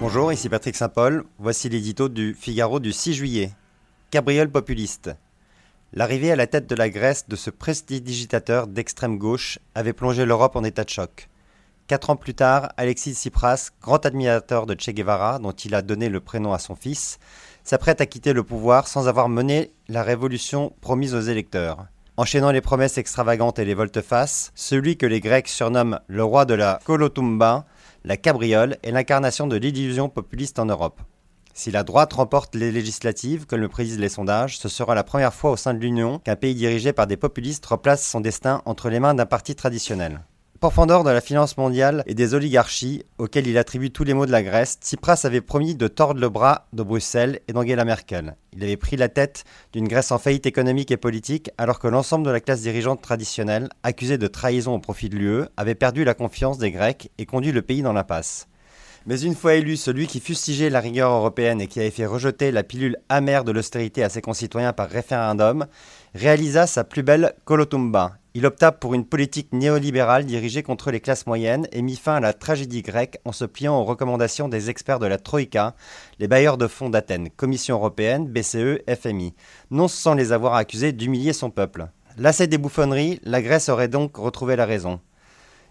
Bonjour, ici Patrick Saint-Paul. Voici l'édito du Figaro du 6 juillet. Cabriole populiste. L'arrivée à la tête de la Grèce de ce prestidigitateur d'extrême gauche avait plongé l'Europe en état de choc. Quatre ans plus tard, Alexis Tsipras, grand admirateur de Che Guevara, dont il a donné le prénom à son fils, s'apprête à quitter le pouvoir sans avoir mené la révolution promise aux électeurs. Enchaînant les promesses extravagantes et les volte-face, celui que les Grecs surnomment le roi de la Kolotumba la cabriole est l'incarnation de l'illusion populiste en Europe. Si la droite remporte les législatives, comme le prédisent les sondages, ce sera la première fois au sein de l'Union qu'un pays dirigé par des populistes replace son destin entre les mains d'un parti traditionnel. Pourfendeur de la finance mondiale et des oligarchies, auxquelles il attribue tous les maux de la Grèce, Tsipras avait promis de tordre le bras de Bruxelles et d'Angela Merkel. Il avait pris la tête d'une Grèce en faillite économique et politique, alors que l'ensemble de la classe dirigeante traditionnelle, accusée de trahison au profit de l'UE, avait perdu la confiance des Grecs et conduit le pays dans l'impasse. Mais une fois élu, celui qui fustigeait la rigueur européenne et qui avait fait rejeter la pilule amère de l'austérité à ses concitoyens par référendum, réalisa sa plus belle Kolotumba. Il opta pour une politique néolibérale dirigée contre les classes moyennes et mit fin à la tragédie grecque en se pliant aux recommandations des experts de la Troïka, les bailleurs de fonds d'Athènes, Commission européenne, BCE, FMI, non sans les avoir accusés d'humilier son peuple. Lassé des bouffonneries, la Grèce aurait donc retrouvé la raison.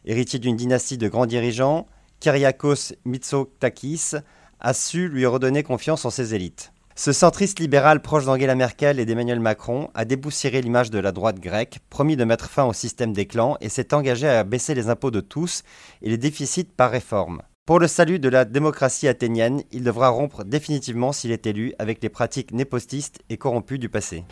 Héritier d'une dynastie de grands dirigeants, Kyriakos Mitsotakis a su lui redonner confiance en ses élites. Ce centriste libéral proche d'Angela Merkel et d'Emmanuel Macron a déboussiéré l'image de la droite grecque, promis de mettre fin au système des clans et s'est engagé à baisser les impôts de tous et les déficits par réforme. Pour le salut de la démocratie athénienne, il devra rompre définitivement s'il est élu avec les pratiques népostistes et corrompues du passé.